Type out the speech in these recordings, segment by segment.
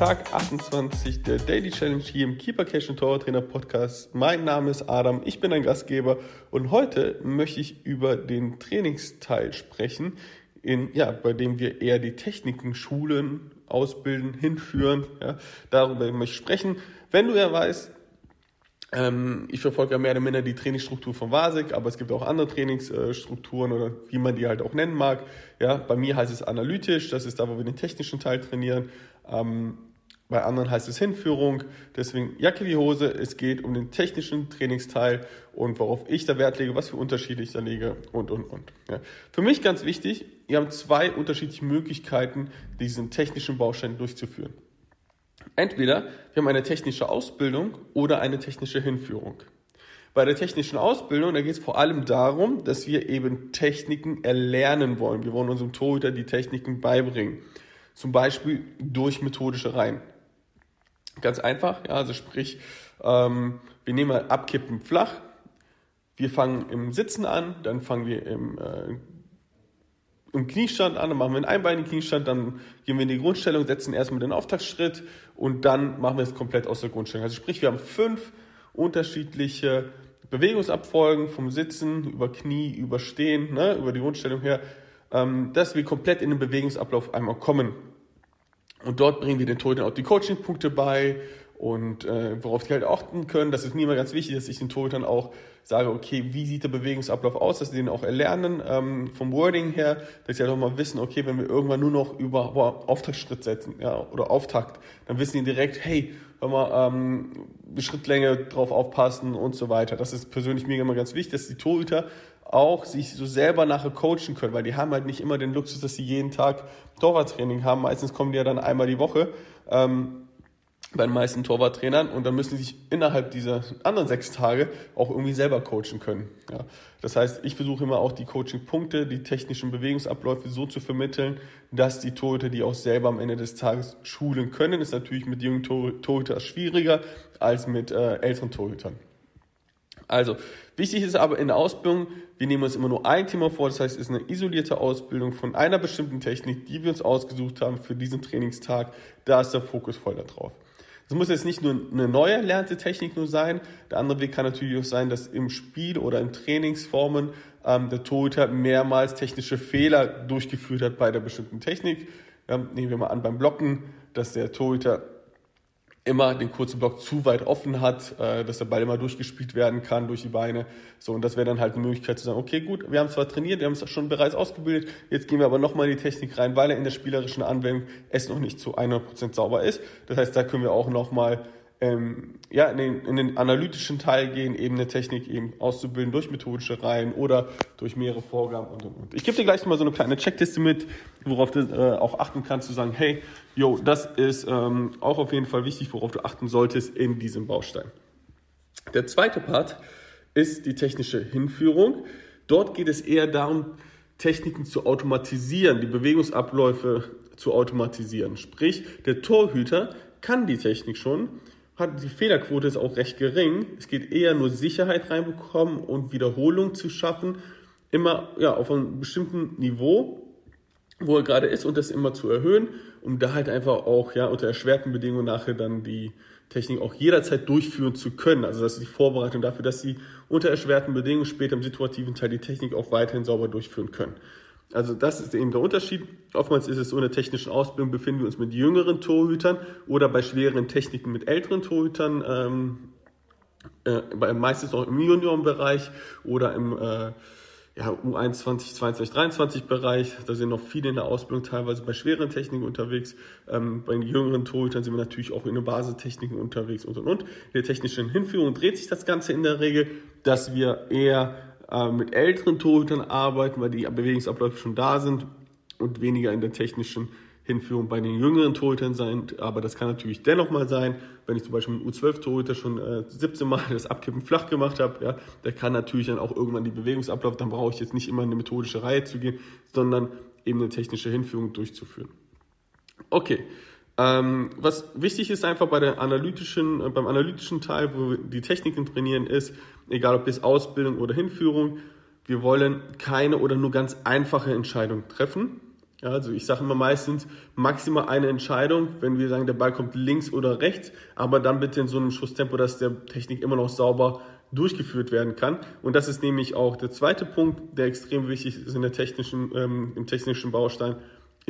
Tag 28 der Daily Challenge hier im Keeper Cash Torwarttrainer Podcast. Mein Name ist Adam, ich bin ein Gastgeber und heute möchte ich über den Trainingsteil sprechen, in, ja, bei dem wir eher die Techniken schulen, ausbilden, hinführen. Ja, darüber möchte ich sprechen. Wenn du ja weißt, ähm, ich verfolge ja mehr oder minder die Trainingsstruktur von Vasek, aber es gibt auch andere Trainingsstrukturen oder wie man die halt auch nennen mag. Ja, bei mir heißt es analytisch, das ist da, wo wir den technischen Teil trainieren. Bei anderen heißt es Hinführung. Deswegen Jacke wie Hose. Es geht um den technischen Trainingsteil und worauf ich da Wert lege, was für Unterschiede ich da lege und, und, und. Ja. Für mich ganz wichtig, wir haben zwei unterschiedliche Möglichkeiten, diesen technischen Baustein durchzuführen. Entweder wir haben eine technische Ausbildung oder eine technische Hinführung. Bei der technischen Ausbildung, da geht es vor allem darum, dass wir eben Techniken erlernen wollen. Wir wollen unserem Torhüter die Techniken beibringen. Zum Beispiel durch methodische Reihen. Ganz einfach, ja, also sprich, ähm, wir nehmen mal Abkippen flach, wir fangen im Sitzen an, dann fangen wir im, äh, im Kniestand an, dann machen wir einen einbeinigen Kniestand, dann gehen wir in die Grundstellung, setzen erstmal den Auftaktschritt und dann machen wir es komplett aus der Grundstellung. Also sprich, wir haben fünf unterschiedliche Bewegungsabfolgen vom Sitzen über Knie, über Stehen, ne, über die Grundstellung her, ähm, dass wir komplett in den Bewegungsablauf einmal kommen. Und dort bringen wir den Torhütern auch die Coaching-Punkte bei und äh, worauf die halt achten können. Das ist mir immer ganz wichtig, dass ich den Torhütern auch sage, okay, wie sieht der Bewegungsablauf aus, dass sie den auch erlernen ähm, vom Wording her, dass sie halt auch mal wissen, okay, wenn wir irgendwann nur noch über boah, Auftaktschritt setzen ja, oder Auftakt, dann wissen die direkt, hey, hör mal, ähm, Schrittlänge drauf aufpassen und so weiter. Das ist persönlich mir immer ganz wichtig, dass die Torhüter auch sich so selber nachher coachen können, weil die haben halt nicht immer den Luxus, dass sie jeden Tag Torwarttraining haben. Meistens kommen die ja dann einmal die Woche. Ähm, bei den meisten Torwarttrainern und dann müssen sie sich innerhalb dieser anderen sechs Tage auch irgendwie selber coachen können. Ja. Das heißt, ich versuche immer auch die Coaching-Punkte, die technischen Bewegungsabläufe so zu vermitteln, dass die Torhüter die auch selber am Ende des Tages schulen können. Ist natürlich mit jungen Torhütern schwieriger als mit äh, älteren Torhütern. Also, wichtig ist aber in der Ausbildung, wir nehmen uns immer nur ein Thema vor, das heißt, es ist eine isolierte Ausbildung von einer bestimmten Technik, die wir uns ausgesucht haben für diesen Trainingstag. Da ist der Fokus voll darauf. Es muss jetzt nicht nur eine neu erlernte Technik nur sein. Der andere Weg kann natürlich auch sein, dass im Spiel oder in Trainingsformen ähm, der Torhüter mehrmals technische Fehler durchgeführt hat bei der bestimmten Technik. Ja, nehmen wir mal an beim Blocken, dass der Torhüter immer den kurzen Block zu weit offen hat, äh, dass der Ball immer durchgespielt werden kann durch die Beine. So, und das wäre dann halt eine Möglichkeit zu sagen, okay, gut, wir haben zwar trainiert, wir haben es schon bereits ausgebildet, jetzt gehen wir aber nochmal in die Technik rein, weil er in der spielerischen Anwendung es noch nicht zu 100% sauber ist. Das heißt, da können wir auch nochmal ähm, ja, in den, in den analytischen Teil gehen, eben eine Technik eben auszubilden durch methodische Reihen oder durch mehrere Vorgaben und und und. Ich gebe dir gleich mal so eine kleine Checkliste mit, worauf du äh, auch achten kannst, zu sagen, hey, yo, das ist ähm, auch auf jeden Fall wichtig, worauf du achten solltest in diesem Baustein. Der zweite Part ist die technische Hinführung. Dort geht es eher darum, Techniken zu automatisieren, die Bewegungsabläufe zu automatisieren. Sprich, der Torhüter kann die Technik schon, die Fehlerquote ist auch recht gering. Es geht eher nur Sicherheit reinbekommen und Wiederholung zu schaffen, immer ja, auf einem bestimmten Niveau, wo er gerade ist und das immer zu erhöhen, um da halt einfach auch ja unter erschwerten Bedingungen nachher dann die Technik auch jederzeit durchführen zu können. Also das ist die Vorbereitung dafür, dass sie unter erschwerten Bedingungen später im situativen Teil die Technik auch weiterhin sauber durchführen können. Also das ist eben der Unterschied. Oftmals ist es so, in der technischen Ausbildung befinden wir uns mit jüngeren Torhütern oder bei schweren Techniken mit älteren Torhütern, ähm, äh, meistens auch im Juniorenbereich oder im äh, ja, U21, 22, 23 Bereich. Da sind noch viele in der Ausbildung teilweise bei schweren Techniken unterwegs. Ähm, bei den jüngeren Torhütern sind wir natürlich auch in den Basistechniken unterwegs und und und. In der technischen Hinführung dreht sich das Ganze in der Regel, dass wir eher äh, mit älteren Torhütern arbeiten, weil die Bewegungsabläufe schon da sind und weniger in der technischen Hinführung bei den jüngeren Torhütern sein. Aber das kann natürlich dennoch mal sein, wenn ich zum Beispiel mit U12-Torhüter schon äh, 17 Mal das Abkippen flach gemacht habe, ja, der kann natürlich dann auch irgendwann die Bewegungsablauf, dann brauche ich jetzt nicht immer in eine methodische Reihe zu gehen, sondern eben eine technische Hinführung durchzuführen. Okay, ähm, was wichtig ist einfach bei der analytischen, äh, beim analytischen Teil, wo wir die Techniken trainieren, ist, egal ob es Ausbildung oder Hinführung, wir wollen keine oder nur ganz einfache Entscheidungen treffen. Ja, also ich sage immer meistens maximal eine Entscheidung, wenn wir sagen, der Ball kommt links oder rechts, aber dann bitte in so einem Schusstempo, dass der Technik immer noch sauber durchgeführt werden kann. Und das ist nämlich auch der zweite Punkt, der extrem wichtig ist in der technischen, ähm, im technischen Baustein,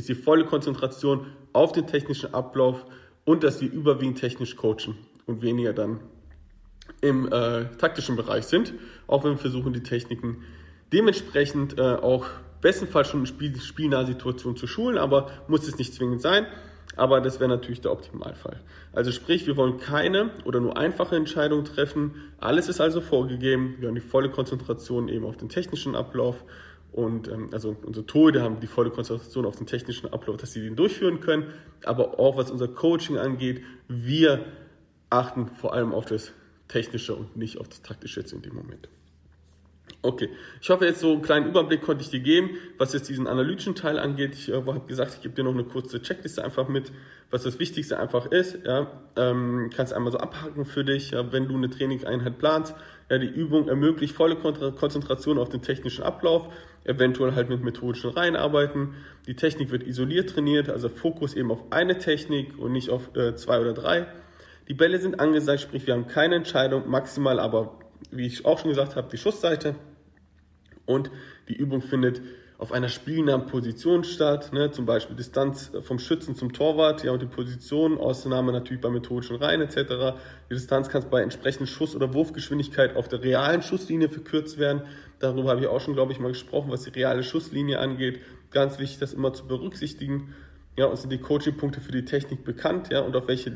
ist die volle Konzentration auf den technischen Ablauf und dass wir überwiegend technisch coachen und weniger dann im äh, taktischen Bereich sind, auch wenn wir versuchen, die Techniken dementsprechend äh, auch bestenfalls schon in Spiel, spielnaher Situation zu schulen, aber muss es nicht zwingend sein. Aber das wäre natürlich der Optimalfall. Also sprich, wir wollen keine oder nur einfache Entscheidungen treffen. Alles ist also vorgegeben. Wir haben die volle Konzentration eben auf den technischen Ablauf. Und ähm, also unsere Torhüter haben die volle Konzentration auf den technischen Ablauf, dass sie den durchführen können. Aber auch was unser Coaching angeht, wir achten vor allem auf das Technische und nicht auf das Taktische jetzt in dem Moment. Okay, ich hoffe jetzt so einen kleinen Überblick konnte ich dir geben, was jetzt diesen analytischen Teil angeht. Ich äh, habe gesagt, ich gebe dir noch eine kurze Checkliste einfach mit, was das Wichtigste einfach ist. Ja, ähm, kannst einmal so abhaken für dich, ja, wenn du eine Trainingseinheit planst. Ja, die Übung ermöglicht volle Konzentration auf den technischen Ablauf, eventuell halt mit methodischen Reihen arbeiten. Die Technik wird isoliert trainiert, also Fokus eben auf eine Technik und nicht auf äh, zwei oder drei. Die Bälle sind angesagt, sprich wir haben keine Entscheidung, maximal aber, wie ich auch schon gesagt habe, die Schussseite und die Übung findet auf einer spielnahen Position statt, ne, zum Beispiel Distanz vom Schützen zum Torwart, ja, und die Position, Ausnahme natürlich bei methodischen Reihen etc. Die Distanz kann bei entsprechender Schuss- oder Wurfgeschwindigkeit auf der realen Schusslinie verkürzt werden. Darüber habe ich auch schon, glaube ich, mal gesprochen, was die reale Schusslinie angeht. Ganz wichtig, das immer zu berücksichtigen. Ja, und sind die Coaching-Punkte für die Technik bekannt, ja, und auf welche,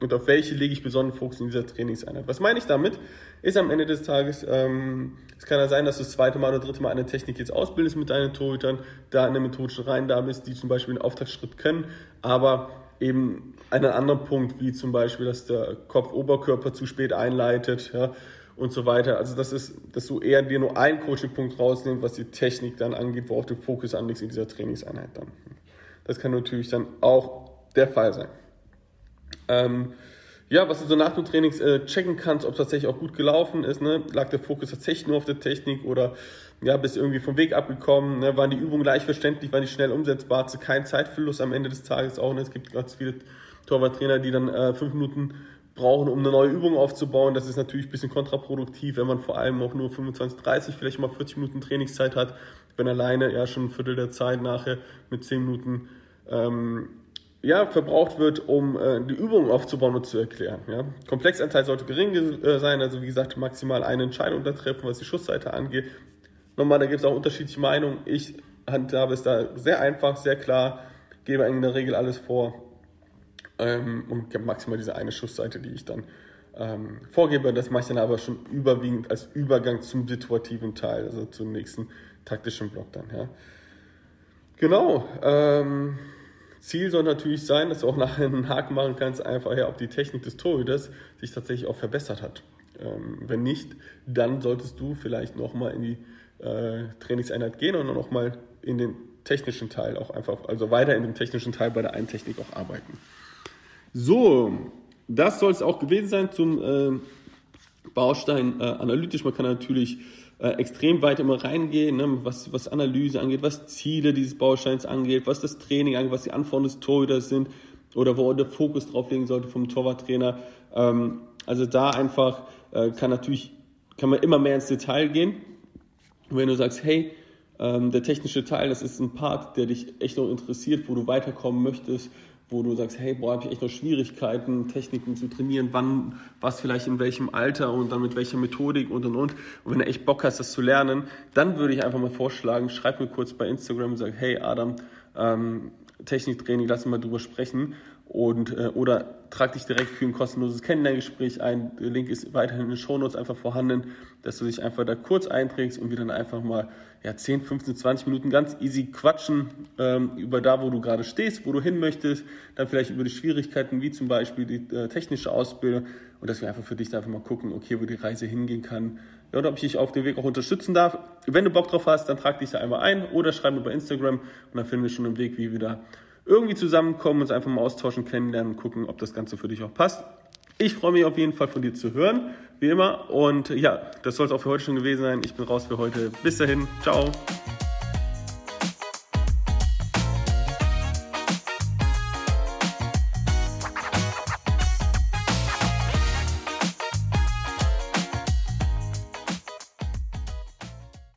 und auf welche lege ich besonderen Fokus in dieser Trainingseinheit. Was meine ich damit? Ist am Ende des Tages, ähm, es kann ja sein, dass du das zweite Mal oder dritte Mal eine Technik jetzt ausbildest mit deinen Torhütern, da in der methodischen Reihen da bist, die zum Beispiel den Auftaktschritt können, aber eben einen anderen Punkt, wie zum Beispiel, dass der Kopf-Oberkörper zu spät einleitet, ja, und so weiter. Also das ist, dass du eher dir nur einen Coaching-Punkt rausnimmst, was die Technik dann angeht, worauf du Fokus anlegst in dieser Trainingseinheit dann. Das kann natürlich dann auch der Fall sein. Ähm, ja, was du so nach dem Trainings äh, checken kannst, ob tatsächlich auch gut gelaufen ist, ne? lag der Fokus tatsächlich nur auf der Technik oder ja, bist du irgendwie vom Weg abgekommen, ne? waren die Übungen leicht verständlich, waren die schnell umsetzbar, zu kein Zeitverlust am Ende des Tages auch. Ne? Es gibt ganz viele Torwarttrainer, die dann äh, fünf Minuten brauchen, um eine neue Übung aufzubauen. Das ist natürlich ein bisschen kontraproduktiv, wenn man vor allem auch nur 25, 30, vielleicht mal 40 Minuten Trainingszeit hat, wenn alleine ja schon ein Viertel der Zeit nachher mit 10 Minuten ähm, ja, verbraucht wird, um äh, die Übung aufzubauen und zu erklären. Ja. Komplexanteil sollte gering äh, sein, also wie gesagt, maximal eine Entscheidung da treffen, was die Schussseite angeht. Nochmal, da gibt es auch unterschiedliche Meinungen. Ich handhabe es da sehr einfach, sehr klar, gebe in der Regel alles vor ähm, und maximal diese eine Schussseite, die ich dann ähm, vorgebe. Das mache ich dann aber schon überwiegend als Übergang zum situativen Teil, also zum nächsten taktischen Block dann. Ja. Genau. Ähm, Ziel soll natürlich sein, dass du auch nachher einen Haken machen kannst, einfach ja, ob die Technik des Torhüters sich tatsächlich auch verbessert hat. Ähm, wenn nicht, dann solltest du vielleicht nochmal in die äh, Trainingseinheit gehen und nochmal in den technischen Teil auch einfach, also weiter in dem technischen Teil bei der einen Technik auch arbeiten. So, das soll es auch gewesen sein zum äh, Baustein äh, analytisch. Man kann natürlich äh, extrem weit immer reingehen, ne, was, was Analyse angeht, was Ziele dieses Bausteins angeht, was das Training angeht, was die Anforderungen des Torhüters sind oder wo der Fokus drauf legen sollte vom Torwarttrainer. Ähm, also da einfach äh, kann natürlich, kann man immer mehr ins Detail gehen. Und wenn du sagst, hey, ähm, der technische Teil, das ist ein Part, der dich echt noch interessiert, wo du weiterkommen möchtest, wo du sagst, hey, boah, habe ich echt noch Schwierigkeiten, Techniken zu trainieren, wann, was vielleicht in welchem Alter und dann mit welcher Methodik und und und. Und wenn du echt Bock hast, das zu lernen, dann würde ich einfach mal vorschlagen, schreib mir kurz bei Instagram und sag, hey Adam, ähm, Techniktraining, lass uns mal drüber sprechen und äh, oder trag dich direkt für ein kostenloses Kennenlerngespräch ein. Der Link ist weiterhin in den Shownotes einfach vorhanden, dass du dich einfach da kurz einträgst und wir dann einfach mal ja, 10, 15, 20 Minuten ganz easy quatschen ähm, über da, wo du gerade stehst, wo du hin möchtest, dann vielleicht über die Schwierigkeiten, wie zum Beispiel die äh, technische Ausbildung und dass wir einfach für dich da einfach mal gucken, okay, wo die Reise hingehen kann ja, und ob ich dich auf dem Weg auch unterstützen darf. Wenn du Bock drauf hast, dann trag dich da einmal ein oder schreib mir bei Instagram und dann finden wir schon einen Weg, wie wir da irgendwie zusammenkommen, uns einfach mal austauschen, kennenlernen, gucken, ob das Ganze für dich auch passt. Ich freue mich auf jeden Fall von dir zu hören, wie immer. Und ja, das soll es auch für heute schon gewesen sein. Ich bin raus für heute. Bis dahin. Ciao.